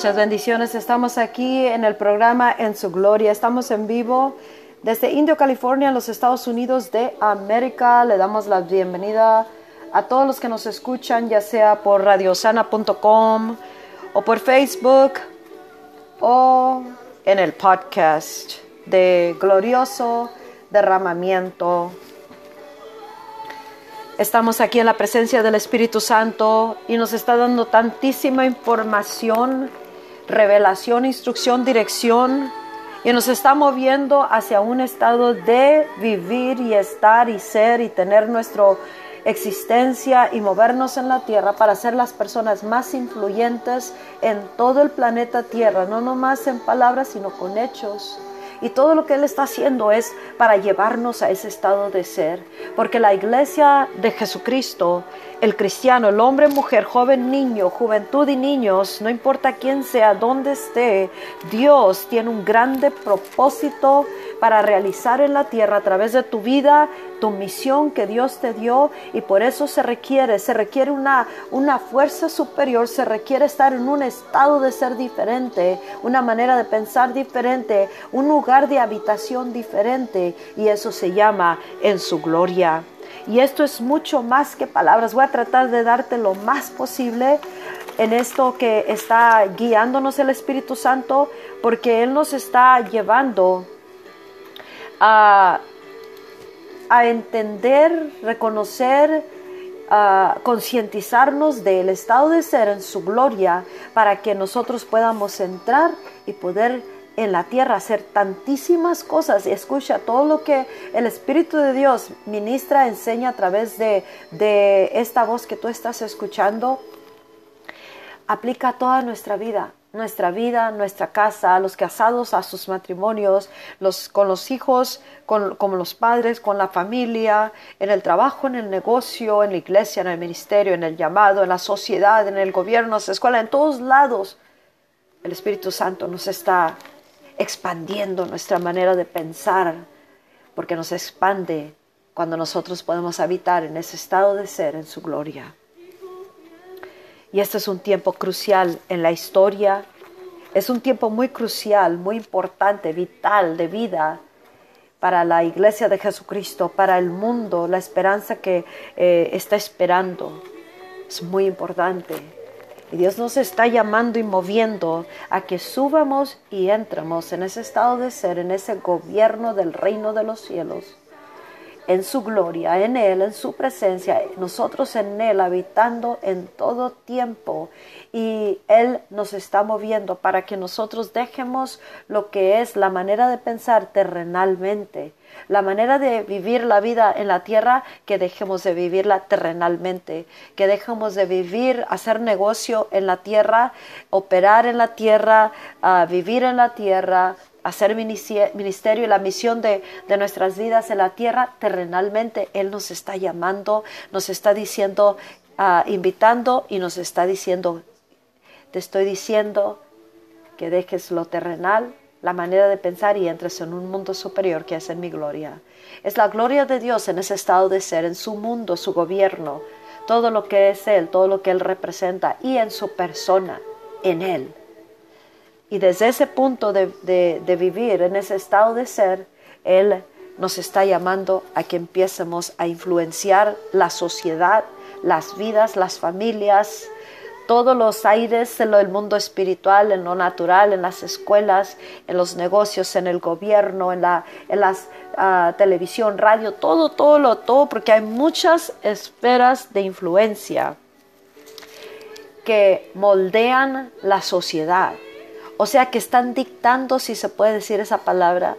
Muchas bendiciones. Estamos aquí en el programa En su Gloria. Estamos en vivo desde Indio, California, en los Estados Unidos de América. Le damos la bienvenida a todos los que nos escuchan, ya sea por radiosana.com o por Facebook o en el podcast de Glorioso Derramamiento. Estamos aquí en la presencia del Espíritu Santo y nos está dando tantísima información revelación, instrucción, dirección y nos está moviendo hacia un estado de vivir y estar y ser y tener nuestra existencia y movernos en la tierra para ser las personas más influyentes en todo el planeta Tierra, no nomás en palabras, sino con hechos. Y todo lo que Él está haciendo es para llevarnos a ese estado de ser. Porque la iglesia de Jesucristo, el cristiano, el hombre, mujer, joven, niño, juventud y niños, no importa quién sea, dónde esté, Dios tiene un grande propósito para realizar en la tierra a través de tu vida, tu misión que Dios te dio y por eso se requiere, se requiere una, una fuerza superior, se requiere estar en un estado de ser diferente, una manera de pensar diferente, un lugar de habitación diferente y eso se llama en su gloria. Y esto es mucho más que palabras. Voy a tratar de darte lo más posible en esto que está guiándonos el Espíritu Santo, porque Él nos está llevando a, entender, reconocer, a concientizarnos del estado de ser en su gloria para que nosotros podamos entrar y poder en la tierra hacer tantísimas cosas y escucha todo lo que el Espíritu de Dios ministra, enseña a través de, de esta voz que tú estás escuchando, aplica toda nuestra vida nuestra vida, nuestra casa, los casados a sus matrimonios, los, con los hijos, con, los padres, con la familia, en el trabajo, en el negocio, en la iglesia, en el ministerio, en el llamado, en la sociedad, en el gobierno, en la escuela, en todos lados. El Espíritu Santo nos está expandiendo nuestra manera de pensar, porque nos expande cuando nosotros podemos habitar en ese estado de ser en su gloria. Y este es un tiempo crucial en la historia. Es un tiempo muy crucial, muy importante, vital, de vida para la iglesia de Jesucristo, para el mundo, la esperanza que eh, está esperando. Es muy importante. Y Dios nos está llamando y moviendo a que subamos y entremos en ese estado de ser, en ese gobierno del reino de los cielos en su gloria, en Él, en su presencia, nosotros en Él habitando en todo tiempo. Y Él nos está moviendo para que nosotros dejemos lo que es la manera de pensar terrenalmente, la manera de vivir la vida en la tierra, que dejemos de vivirla terrenalmente, que dejemos de vivir, hacer negocio en la tierra, operar en la tierra, ah, vivir en la tierra, hacer ministerio y la misión de, nuestras vidas en la tierra, terrenalmente Él nos está llamando, nos está diciendo, ah, invitando y nos está diciendo, te estoy diciendo que dejes lo terrenal, la manera de pensar y entres en un mundo superior que es en mi gloria. Es la gloria de Dios en ese estado de ser, en su mundo, su gobierno, todo lo que es Él, todo lo que Él representa y en su persona, en Él. Y desde ese punto de, vivir, en ese estado de ser, Él nos está llamando a que empecemos a influenciar la sociedad, las vidas, las familias, todos los aires en el mundo espiritual, en lo natural, en las escuelas, en los negocios, en el gobierno, en la en las, ah, televisión, radio, todo, todo, lo, todo, porque hay muchas esferas de influencia que moldean la sociedad. O sea que están dictando, si se puede decir esa palabra,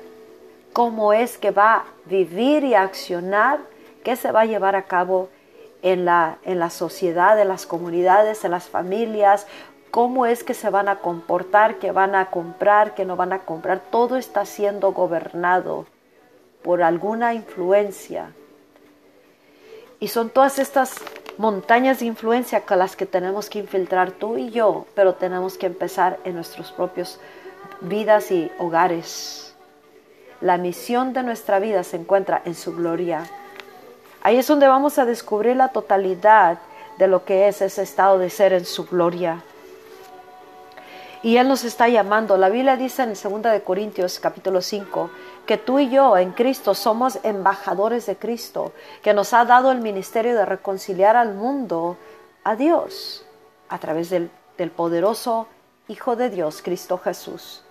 cómo es que va a vivir y accionar, qué se va a llevar a cabo en la, en la sociedad, en las comunidades, en las familias, cómo es que se van a comportar, qué van a comprar, qué no van a comprar. Todo está siendo gobernado por alguna influencia. Y son todas estas montañas de influencia con las que tenemos que infiltrar tú y yo, pero tenemos que empezar en nuestros propios vidas y hogares. La misión de nuestra vida se encuentra en su gloria. Ahí es donde vamos a descubrir la totalidad de lo que es ese estado de ser en su gloria. Y Él nos está llamando. La Biblia dice en 2 de Corintios capítulo 5 que tú y yo en Cristo somos embajadores de Cristo, que nos ha dado el ministerio de reconciliar al mundo a Dios a través del, del poderoso Hijo de Dios, Cristo Jesús.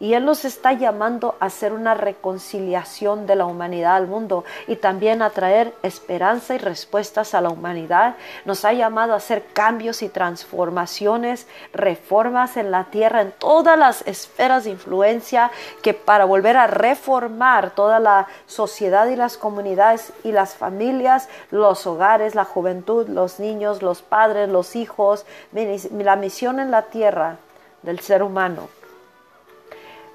Y Él nos está llamando a hacer una reconciliación de la humanidad al mundo y también a traer esperanza y respuestas a la humanidad. Nos ha llamado a hacer cambios y transformaciones, reformas en la tierra, en todas las esferas de influencia, que para volver a reformar toda la sociedad y las comunidades y las familias, los hogares, la juventud, los niños, los padres, los hijos, la misión en la tierra del ser humano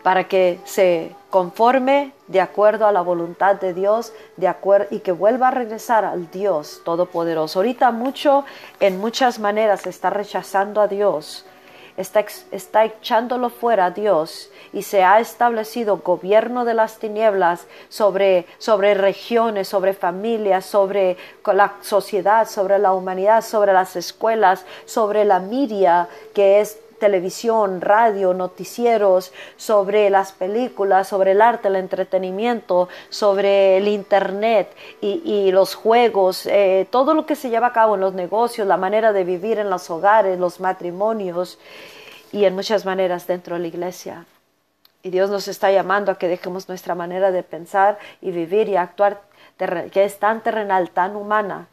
para que se conforme de acuerdo a la voluntad de Dios de acuerdo, y que vuelva a regresar al Dios Todopoderoso. Ahorita mucho, en muchas maneras, está rechazando a Dios, está, está echándolo fuera a Dios y se ha establecido gobierno de las tinieblas sobre, sobre regiones, sobre familias, sobre la sociedad, sobre la humanidad, sobre las escuelas, sobre la media que es televisión, radio, noticieros, sobre las películas, sobre el arte, el entretenimiento, sobre el internet y, los juegos, eh, todo lo que se lleva a cabo en los negocios, la manera de vivir en los hogares, los matrimonios y en muchas maneras dentro de la iglesia. Y Dios nos está llamando a que dejemos nuestra manera de pensar y vivir y actuar que es tan terrenal, tan humana,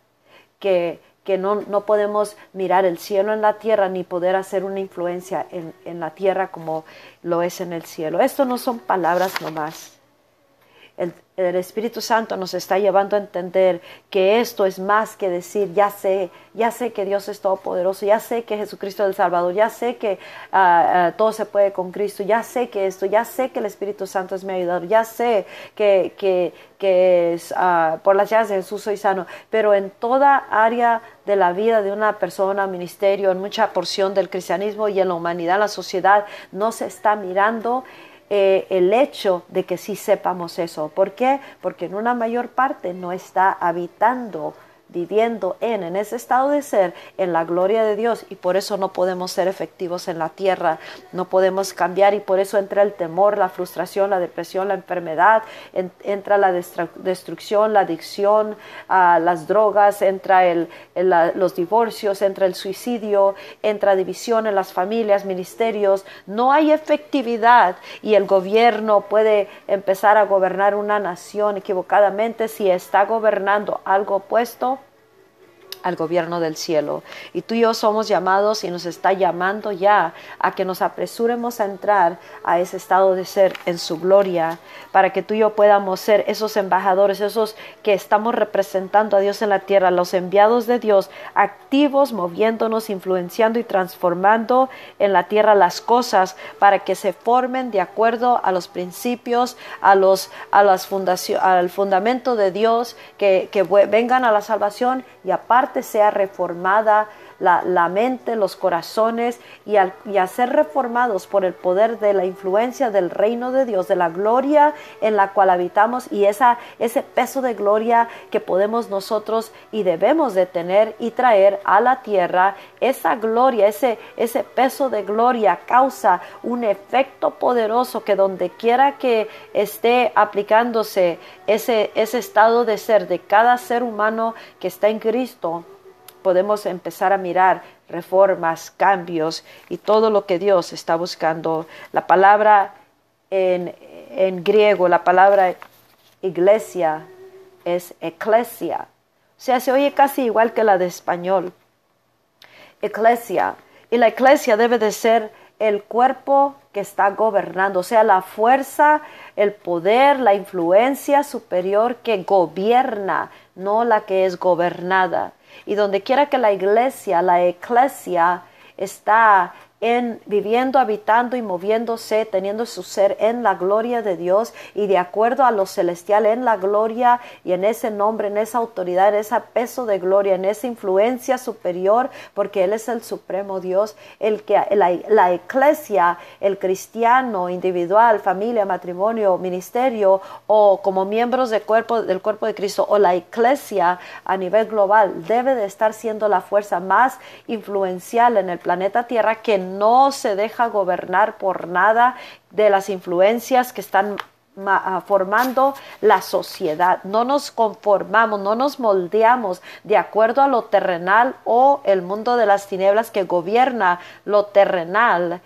que que no, no, podemos mirar el cielo en la tierra ni poder hacer una influencia en, en la tierra como lo es en el cielo. Esto no son palabras nomás. El, Espíritu Santo nos está llevando a entender que esto es más que decir, ya sé, ya sé que Dios es todopoderoso, ya sé que Jesucristo es el Salvador, ya sé que uh, uh, todo se puede con Cristo, ya sé que esto, ya sé que el Espíritu Santo es mi ayudador, ya sé que, que, que uh, por las llaves de Jesús soy sano, pero en toda área de la vida de una persona, ministerio, en mucha porción del cristianismo y en la humanidad, la sociedad, no se está mirando eh, el hecho de que sí sepamos eso. ¿Por qué? Porque en una mayor parte no está habitando viviendo en, en ese estado de ser, en la gloria de Dios. Y por eso no podemos ser efectivos en la tierra, no podemos cambiar. Y por eso entra el temor, la frustración, la depresión, la enfermedad, entra la destrucción, la adicción, uh, las drogas, entra el, los divorcios, entra el suicidio, entra división en las familias, ministerios, no hay efectividad. Y el gobierno puede empezar a gobernar una nación equivocadamente si está gobernando algo opuesto al gobierno del cielo. Y tú y yo somos llamados y nos está llamando ya a que nos apresuremos a entrar a ese estado de ser en su gloria, para que tú y yo podamos ser esos embajadores, esos que estamos representando a Dios en la tierra, los enviados de Dios, activos, moviéndonos, influenciando y transformando en la tierra las cosas para que se formen de acuerdo a los principios, a los a las fundación, al fundamento de Dios, que, que vengan a la salvación y aparte sea reformada la, mente, los corazones y, al, a ser reformados por el poder de la influencia del reino de Dios, de la gloria en la cual habitamos y esa, ese peso de gloria que podemos nosotros y debemos de tener y traer a la tierra, esa gloria, ese, ese peso de gloria causa un efecto poderoso que donde quiera que esté aplicándose ese, ese estado de ser de cada ser humano que está en Cristo, podemos empezar a mirar reformas, cambios y todo lo que Dios está buscando. La palabra en, en griego, la palabra iglesia es eclesia. O sea, se oye casi igual que la de español. Eclesia. Y la iglesia debe de ser el cuerpo que está gobernando, o sea, la fuerza, el poder, la influencia superior que gobierna, no la que es gobernada. Y donde quiera que la iglesia, la eclesia, está en viviendo, habitando y moviéndose, teniendo su ser en la gloria de Dios y de acuerdo a lo celestial en la gloria y en ese nombre, en esa autoridad, en ese peso de gloria, en esa influencia superior, porque Él es el supremo Dios, el que la, la iglesia, el cristiano individual, familia, matrimonio, ministerio o como miembros del cuerpo, del cuerpo de Cristo o la iglesia a nivel global debe de estar siendo la fuerza más influencial en el planeta Tierra que no se deja gobernar por nada de las influencias que están ah, formando la sociedad. No nos conformamos, no nos moldeamos de acuerdo a lo terrenal o el mundo de las tinieblas que gobierna lo terrenal,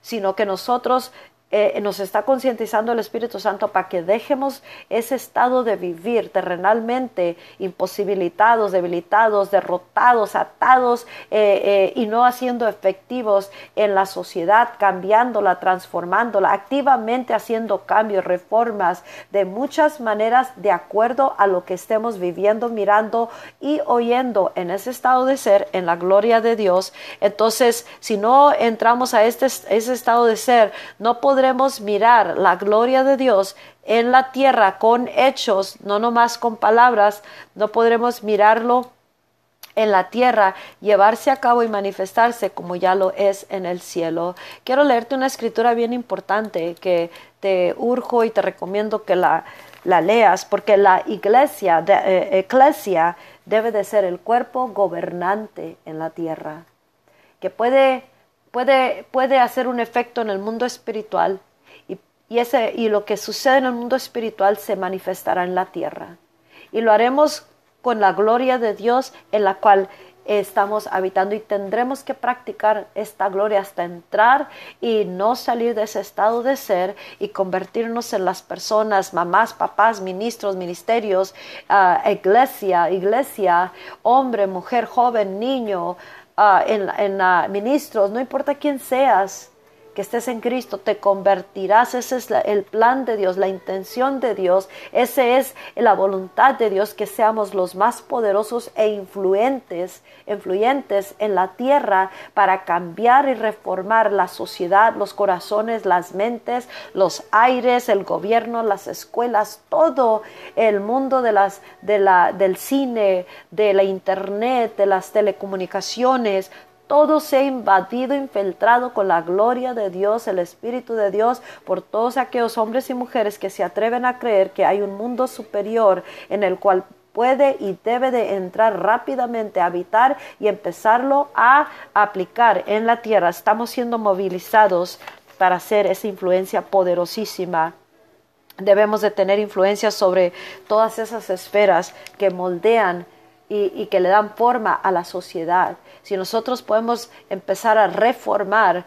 sino que nosotros eh, nos está concientizando el Espíritu Santo para que dejemos ese estado de vivir terrenalmente imposibilitados, debilitados, derrotados, atados eh, eh, y no haciendo efectivos en la sociedad, cambiándola, transformándola, activamente haciendo cambios, reformas de muchas maneras de acuerdo a lo que estemos viviendo, mirando y oyendo en ese estado de ser, en la gloria de Dios. Entonces, si no entramos a este, ese estado de ser, no podremos podremos mirar la gloria de Dios en la tierra con hechos, no nomás con palabras, no podremos mirarlo en la tierra, llevarse a cabo y manifestarse como ya lo es en el cielo. Quiero leerte una escritura bien importante que te urjo y te recomiendo que la, leas, porque la iglesia, de, eh, debe de ser el cuerpo gobernante en la tierra, que puede puede, puede hacer un efecto en el mundo espiritual y, y, ese, y lo que sucede en el mundo espiritual se manifestará en la tierra. Y lo haremos con la gloria de Dios en la cual estamos habitando y tendremos que practicar esta gloria hasta entrar y no salir de ese estado de ser y convertirnos en las personas, mamás, papás, ministros, ministerios, uh, iglesia, iglesia, hombre, mujer, joven, niño, Ah, en, en ministros, no importa quién seas, que estés en Cristo, te convertirás. Ese es el plan de Dios, la intención de Dios. Ese es la voluntad de Dios, que seamos los más poderosos e influentes, influyentes en la tierra para cambiar y reformar la sociedad, los corazones, las mentes, los aires, el gobierno, las escuelas, todo el mundo de las, de la, del cine, de la internet, de las telecomunicaciones, todo se ha invadido, infiltrado con la gloria de Dios, el Espíritu de Dios, por todos aquellos hombres y mujeres que se atreven a creer que hay un mundo superior en el cual puede y debe de entrar rápidamente a habitar y empezarlo a aplicar en la tierra. Estamos siendo movilizados para hacer esa influencia poderosísima debemos de tener influencia sobre todas esas esferas que moldean y, que le dan forma a la sociedad. Si nosotros podemos empezar a reformar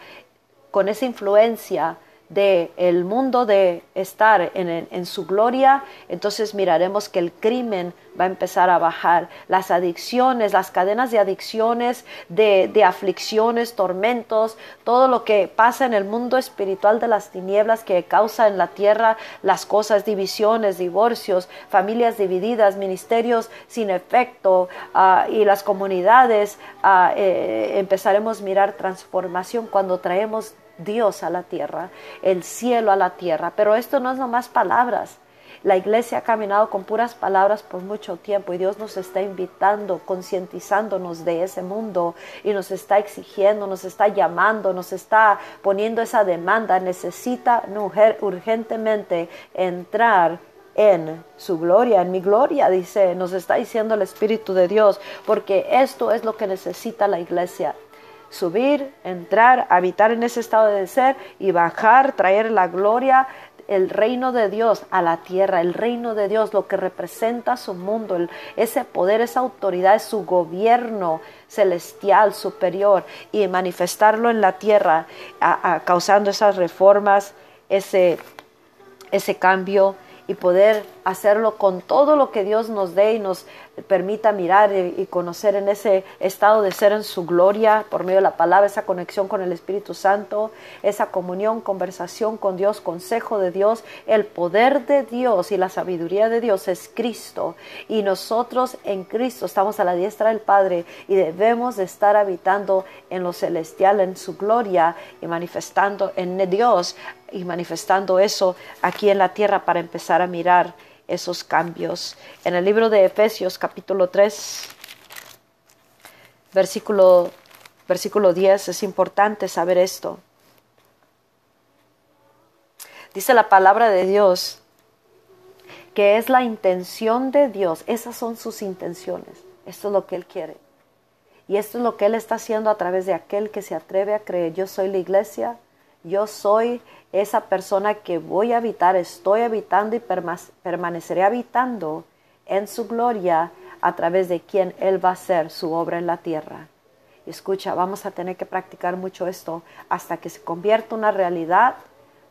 con esa influencia del el mundo de estar en, en, su gloria, entonces miraremos que el crimen va a empezar a bajar. Las adicciones, las cadenas de adicciones, de, de aflicciones, tormentos, todo lo que pasa en el mundo espiritual de las tinieblas que causa en la tierra las cosas, divisiones, divorcios, familias divididas, ministerios sin efecto uh, y las comunidades, uh, eh, empezaremos a mirar transformación cuando traemos Dios a la tierra, el cielo a la tierra. Pero esto no es nomás palabras. La iglesia ha caminado con puras palabras por mucho tiempo y Dios nos está invitando, concientizándonos de ese mundo y nos está exigiendo, nos está llamando, nos está poniendo esa demanda. Necesita mujer urgentemente entrar en su gloria, en mi gloria, dice, nos está diciendo el Espíritu de Dios, porque esto es lo que necesita la iglesia subir, entrar, habitar en ese estado de ser y bajar, traer la gloria, el reino de Dios a la tierra, el reino de Dios, lo que representa su mundo, ese poder, esa autoridad, su gobierno celestial superior y manifestarlo en la tierra, causando esas reformas, ese, ese cambio y poder hacerlo con todo lo que Dios nos dé y nos permita mirar y, conocer en ese estado de ser en su gloria por medio de la palabra, esa conexión con el Espíritu Santo, esa comunión, conversación con Dios, consejo de Dios, el poder de Dios y la sabiduría de Dios es Cristo. Y nosotros en Cristo estamos a la diestra del Padre y debemos de estar habitando en lo celestial, en su gloria y manifestando en Dios y manifestando eso aquí en la tierra para empezar a mirar esos cambios. En el libro de Efesios capítulo 3, versículo, versículo 10, es importante saber esto. Dice la palabra de Dios que es la intención de Dios, esas son sus intenciones, esto es lo que Él quiere. Y esto es lo que Él está haciendo a través de aquel que se atreve a creer. Yo soy la iglesia, yo soy esa persona que voy a habitar, estoy habitando y permaneceré habitando en su gloria a través de quien Él va a hacer su obra en la tierra. Escucha, vamos a tener que practicar mucho esto hasta que se convierta una realidad,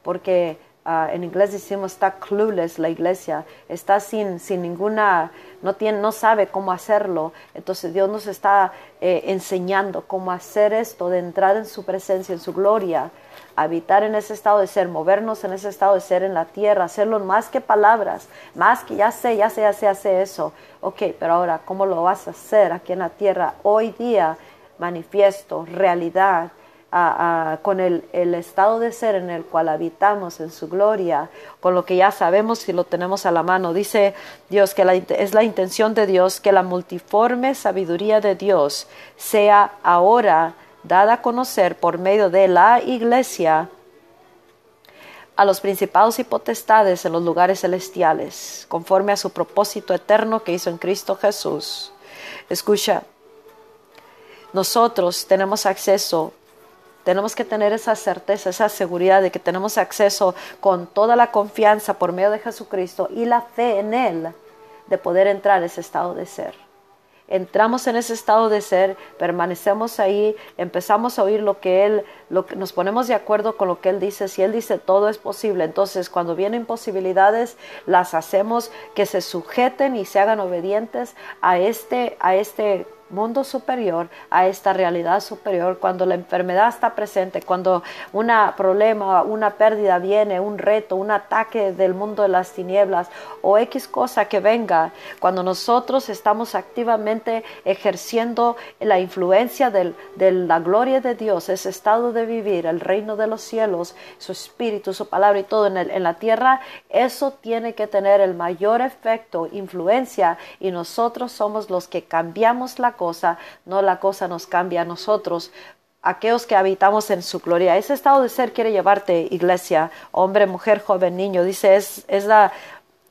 porque Ah, en inglés decimos está clueless la iglesia, está sin, sin ninguna, no, tiene, no sabe cómo hacerlo. Entonces Dios nos está eh, enseñando cómo hacer esto, de entrar en su presencia, en su gloria, habitar en ese estado de ser, movernos en ese estado de ser en la tierra, hacerlo más que palabras, más que ya sé, ya sé, ya sé, hace eso. Ok, pero ahora, ¿cómo lo vas a hacer aquí en la tierra? Hoy día, manifiesto, realidad con el, estado de ser en el cual habitamos en su gloria, con lo que ya sabemos y lo tenemos a la mano. Dice Dios que es la intención de Dios que la multiforme sabiduría de Dios sea ahora dada a conocer por medio de la iglesia a los principados y potestades en los lugares celestiales, conforme a su propósito eterno que hizo en Cristo Jesús. Escucha, nosotros tenemos acceso tenemos que tener esa certeza, esa seguridad de que tenemos acceso con toda la confianza por medio de Jesucristo y la fe en Él de poder entrar en ese estado de ser. Entramos en ese estado de ser, permanecemos ahí, empezamos a oír lo que Él, lo que, nos ponemos de acuerdo con lo que Él dice. Si Él dice todo es posible, entonces cuando vienen imposibilidades, las hacemos que se sujeten y se hagan obedientes a este, a este mundo superior, a esta realidad superior, cuando la enfermedad está presente, cuando un problema, una pérdida viene, un reto, un ataque del mundo de las tinieblas o X cosa que venga, cuando nosotros estamos activamente ejerciendo la influencia de la gloria de Dios, ese estado de vivir, el reino de los cielos, su espíritu, su palabra y todo en, en la tierra, eso tiene que tener el mayor efecto, influencia y nosotros somos los que cambiamos la cosa, no la cosa nos cambia a nosotros, aquellos que habitamos en su gloria. Ese estado de ser quiere llevarte, iglesia, hombre, mujer, joven, niño. Dice, es, es, la,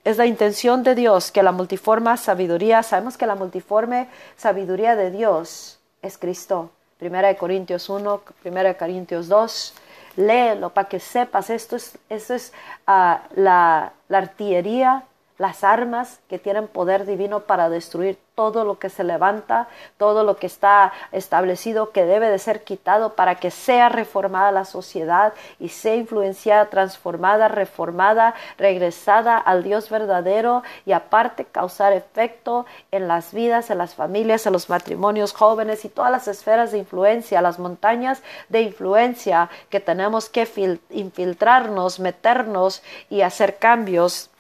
es la intención de Dios que la multiforme sabiduría, sabemos que la multiforme sabiduría de Dios es Cristo. Primera de Corintios 1, Primera de Corintios 2. Léelo para que sepas, esto es, esto es ah, la, la artillería las armas que tienen poder divino para destruir todo lo que se levanta, todo lo que está establecido que debe de ser quitado para que sea reformada la sociedad y sea influenciada, transformada, reformada, regresada al Dios verdadero y aparte causar efecto en las vidas, en las familias, en los matrimonios jóvenes y todas las esferas de influencia, las montañas de influencia que tenemos que infiltrarnos, meternos y hacer cambios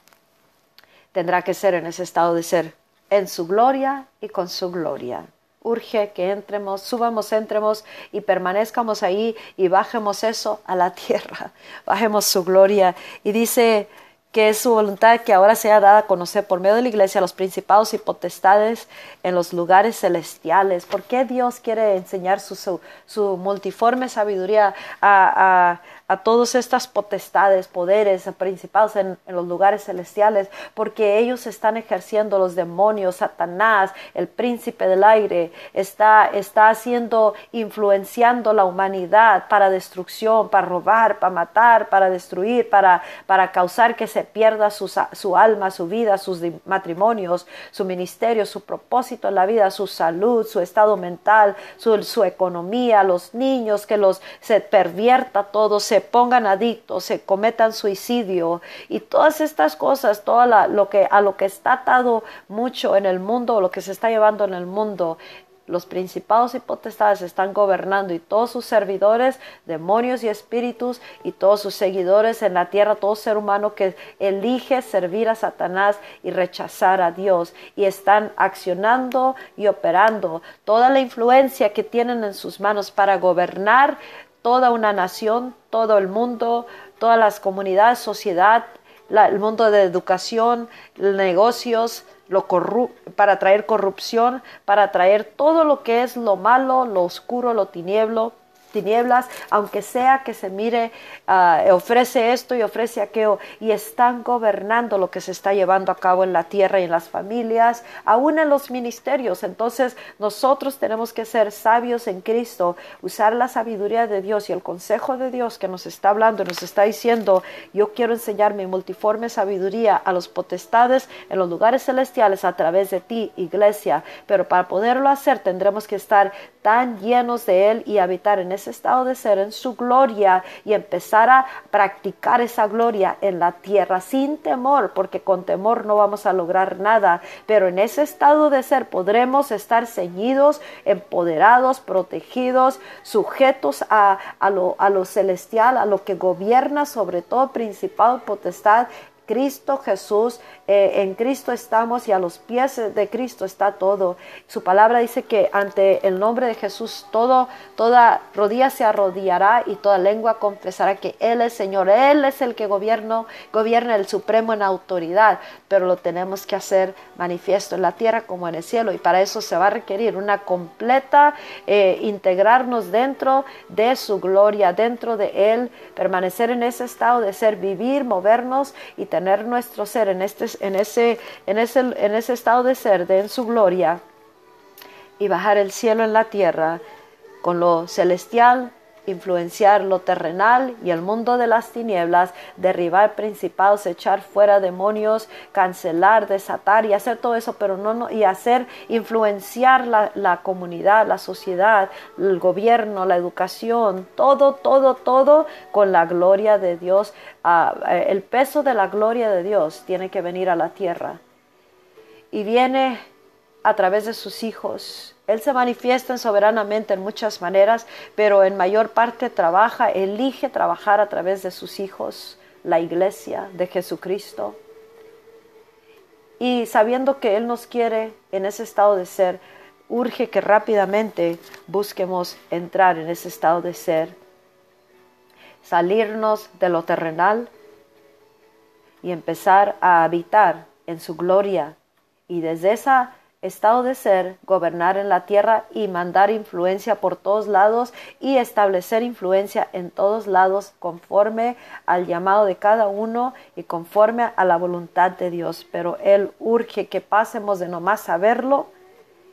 tendrá que ser en ese estado de ser, en su gloria y con su gloria. Urge que entremos, subamos, entremos y permanezcamos ahí y bajemos eso a la tierra, bajemos su gloria. Y dice que es su voluntad que ahora sea dada a conocer por medio de la iglesia a los principados y potestades en los lugares celestiales. ¿Por qué Dios quiere enseñar su, su, multiforme sabiduría a, a todas estas potestades, poderes, principados en, los lugares celestiales, porque ellos están ejerciendo los demonios, Satanás, el príncipe del aire, está, está haciendo, influenciando la humanidad para destrucción, para robar, para matar, para destruir, para, para causar que se pierda su, su alma, su vida, sus matrimonios, su ministerio, su propósito en la vida, su salud, su estado mental, su, su economía, los niños, que los se pervierta todo, se pongan adictos, se cometan suicidio y todas estas cosas, todo lo que, a lo que está atado mucho en el mundo, lo que se está llevando en el mundo, los principados y potestades están gobernando y todos sus servidores, demonios y espíritus y todos sus seguidores en la tierra, todo ser humano que elige servir a Satanás y rechazar a Dios y están accionando y operando toda la influencia que tienen en sus manos para gobernar toda una nación, todo el mundo, todas las comunidades, sociedad, el mundo de educación, negocios, lo para traer corrupción, para traer todo lo que es lo malo, lo oscuro, lo tinieblo, tinieblas, aunque sea que se mire, uh, ofrece esto y ofrece aquello, y están gobernando lo que se está llevando a cabo en la tierra y en las familias, aún en los ministerios. Entonces nosotros tenemos que ser sabios en Cristo, usar la sabiduría de Dios y el consejo de Dios que nos está hablando, nos está diciendo, yo quiero enseñar mi multiforme sabiduría a los potestades en los lugares celestiales a través de ti, iglesia. Pero para poderlo hacer tendremos que estar tan llenos de Él y habitar en ese estado de ser, en su gloria y empezar a practicar esa gloria en la tierra sin temor, porque con temor no vamos a lograr nada, pero en ese estado de ser podremos estar ceñidos, empoderados, protegidos, sujetos a, a, lo, a lo celestial, a lo que gobierna sobre todo principal, potestad Cristo Jesús, eh, en Cristo estamos y a los pies de Cristo está todo. Su palabra dice que ante el nombre de Jesús todo, toda rodilla se arrodillará y toda lengua confesará que Él es Señor. Él es el que gobierna, gobierna el supremo en autoridad, pero lo tenemos que hacer manifiesto en la tierra como en el cielo y para eso se va a requerir una completa eh, integrarnos dentro de su gloria, dentro de Él, permanecer en ese estado de ser, vivir, movernos y tener nuestro ser en, este, en, ese, en, ese, en ese estado de ser, de en su gloria, y bajar el cielo en la tierra con lo celestial influenciar lo terrenal y el mundo de las tinieblas, derribar principados, echar fuera demonios, cancelar, desatar y hacer todo eso, pero no, no y hacer influenciar la, la comunidad, la sociedad, el gobierno, la educación, todo, todo, todo con la gloria de Dios. Ah, eh, el peso de la gloria de Dios tiene que venir a la tierra y viene a través de sus hijos él se manifiesta soberanamente en muchas maneras, pero en mayor parte trabaja, elige trabajar a través de sus hijos, la iglesia de Jesucristo. Y sabiendo que Él nos quiere en ese estado de ser, urge que rápidamente busquemos entrar en ese estado de ser, salirnos de lo terrenal y empezar a habitar en su gloria. Y desde esa estado de ser, gobernar en la tierra y mandar influencia por todos lados y establecer influencia en todos lados conforme al llamado de cada uno y conforme a la voluntad de Dios. Pero Él urge que pasemos de nomás saberlo,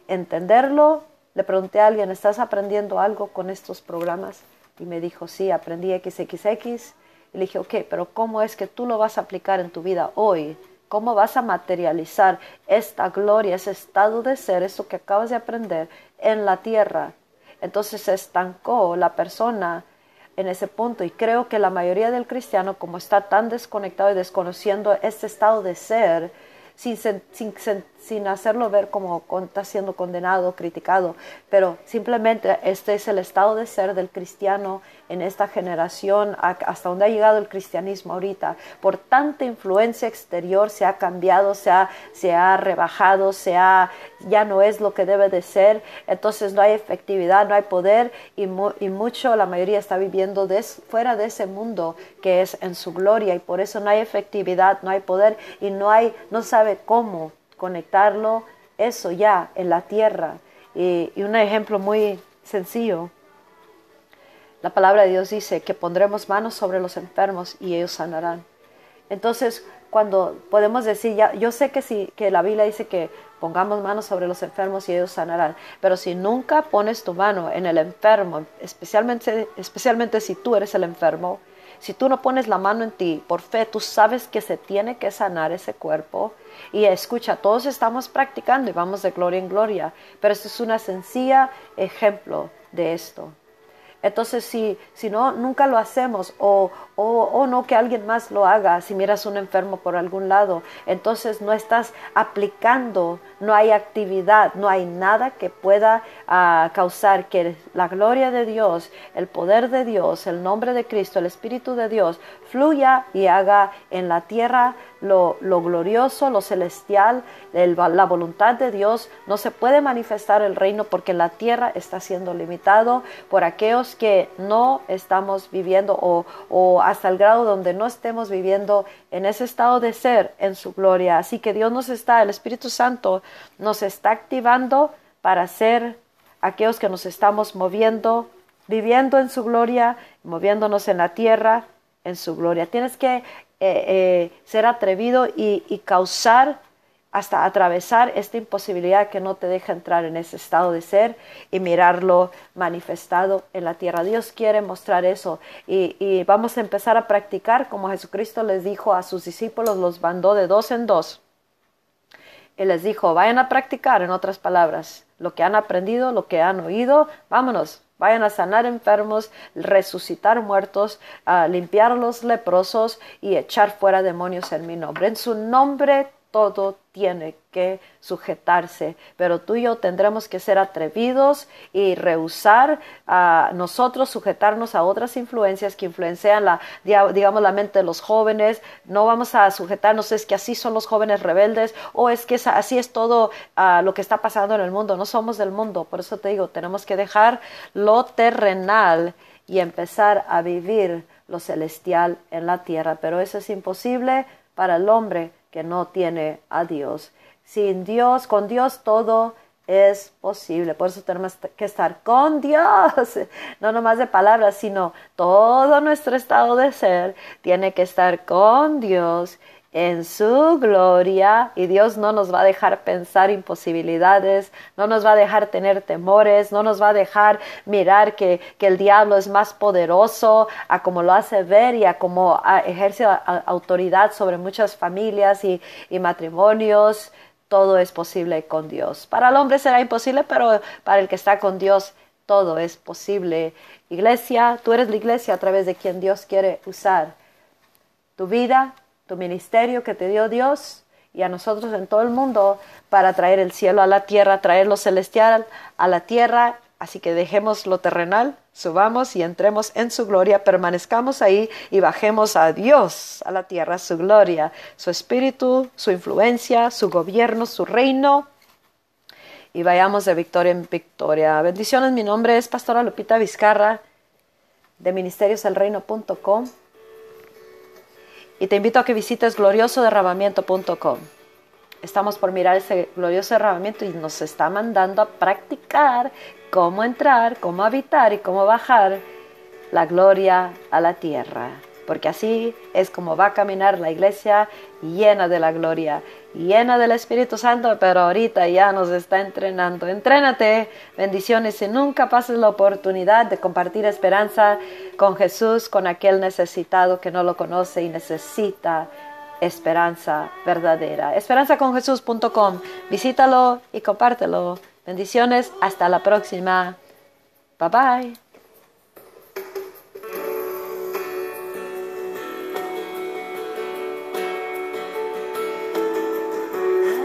entenderlo. Le pregunté a alguien, ¿estás aprendiendo algo con estos programas? Y me dijo, sí, aprendí XXX. Y le dije, ok, pero ¿cómo es que tú lo vas a aplicar en tu vida hoy? ¿Cómo vas a materializar esta gloria, ese estado de ser, eso que acabas de aprender en la tierra? Entonces se estancó la persona en ese punto y creo que la mayoría del cristiano, como está tan desconectado y desconociendo este estado de ser, sin, sin, hacerlo ver como está siendo condenado, criticado, pero simplemente este es el estado de ser del cristiano en esta generación, hasta donde ha llegado el cristianismo ahorita. Por tanta influencia exterior se ha cambiado, se ha, se ha rebajado, se ha, ya no es lo que debe de ser, entonces no hay efectividad, no hay poder y, y mucho, la mayoría está viviendo fuera de ese mundo que es en su gloria y por eso no hay efectividad, no hay poder y no, hay, no sabe cómo conectarlo eso ya en la tierra. Y, un ejemplo muy sencillo, la palabra de Dios dice que pondremos manos sobre los enfermos y ellos sanarán. Entonces, cuando podemos decir, ya, yo sé que, si, que la Biblia dice que pongamos manos sobre los enfermos y ellos sanarán, pero si nunca pones tu mano en el enfermo, especialmente, especialmente si tú eres el enfermo, si tú no pones la mano en ti por fe, tú sabes que se tiene que sanar ese cuerpo. Y escucha, todos estamos practicando y vamos de gloria en gloria, pero esto es una sencilla ejemplo de esto. Entonces, si, si no, nunca lo hacemos. O, o, no que alguien más lo haga, si miras un enfermo por algún lado, entonces no estás aplicando, no hay actividad, no hay nada que pueda ah, causar que la gloria de Dios, el poder de Dios, el nombre de Cristo, el Espíritu de Dios fluya y haga en la tierra lo, glorioso, lo celestial, la voluntad de Dios. No se puede manifestar el reino porque la tierra está siendo limitado por aquellos que no estamos viviendo o, o hasta el grado donde no estemos viviendo en ese estado de ser en su gloria. Así que Dios nos está, el Espíritu Santo nos está activando para ser aquellos que nos estamos moviendo viviendo en su gloria, moviéndonos en la tierra en su gloria. Tienes que eh, eh, ser atrevido y, y causar hasta atravesar esta imposibilidad que no te deja entrar en ese estado de ser y mirarlo manifestado en la tierra. Dios quiere mostrar eso y, vamos a empezar a practicar como Jesucristo les dijo a sus discípulos, los mandó de dos en dos. Y les dijo, vayan a practicar, en otras palabras, lo que han aprendido, lo que han oído, vámonos, vayan a sanar enfermos, resucitar muertos, limpiar los leprosos y echar fuera demonios en mi nombre. En su nombre todo tiene que sujetarse, pero tú y yo tendremos que ser atrevidos y rehusar a nosotros sujetarnos a otras influencias que influencian la, digamos, la mente de los jóvenes. No vamos a sujetarnos, es que así son los jóvenes rebeldes o es que así es todo ah, lo que está pasando en el mundo. No somos del mundo, por eso te digo, tenemos que dejar lo terrenal y empezar a vivir lo celestial en la tierra, pero eso es imposible para el hombre que no tiene a Dios. Sin Dios, con Dios todo es posible. Por eso tenemos que estar con Dios, no nomás de palabras, sino todo nuestro estado de ser tiene que estar con Dios en su gloria y Dios no nos va a dejar pensar imposibilidades, no nos va a dejar tener temores, no nos va a dejar mirar que, el diablo es más poderoso a como lo hace ver y a como ejerce autoridad sobre muchas familias y, y matrimonios. Todo es posible con Dios. Para el hombre será imposible, pero para el que está con Dios todo es posible. Iglesia, tú eres la iglesia a través de quien Dios quiere usar tu vida, tu ministerio que te dio Dios y a nosotros en todo el mundo para traer el cielo a la tierra, traer lo celestial a la tierra. Así que dejemos lo terrenal, subamos y entremos en su gloria, permanezcamos ahí y bajemos a Dios a la tierra, su gloria, su espíritu, su influencia, su gobierno, su reino. Y vayamos de victoria en victoria. Bendiciones, mi nombre es Pastora Lupita Vizcarra de ministerioselreino.com y te invito a que visites gloriosoderramamiento.com. Estamos por mirar ese glorioso derramamiento y nos está mandando a practicar cómo entrar, cómo habitar y cómo bajar la gloria a la tierra porque así es como va a caminar la iglesia llena de la gloria, llena del Espíritu Santo, pero ahorita ya nos está entrenando. Entrénate, bendiciones y nunca pases la oportunidad de compartir esperanza con Jesús, con aquel necesitado que no lo conoce y necesita esperanza verdadera. Esperanzaconjesús.com, visítalo y compártelo. Bendiciones, hasta la próxima. Bye bye.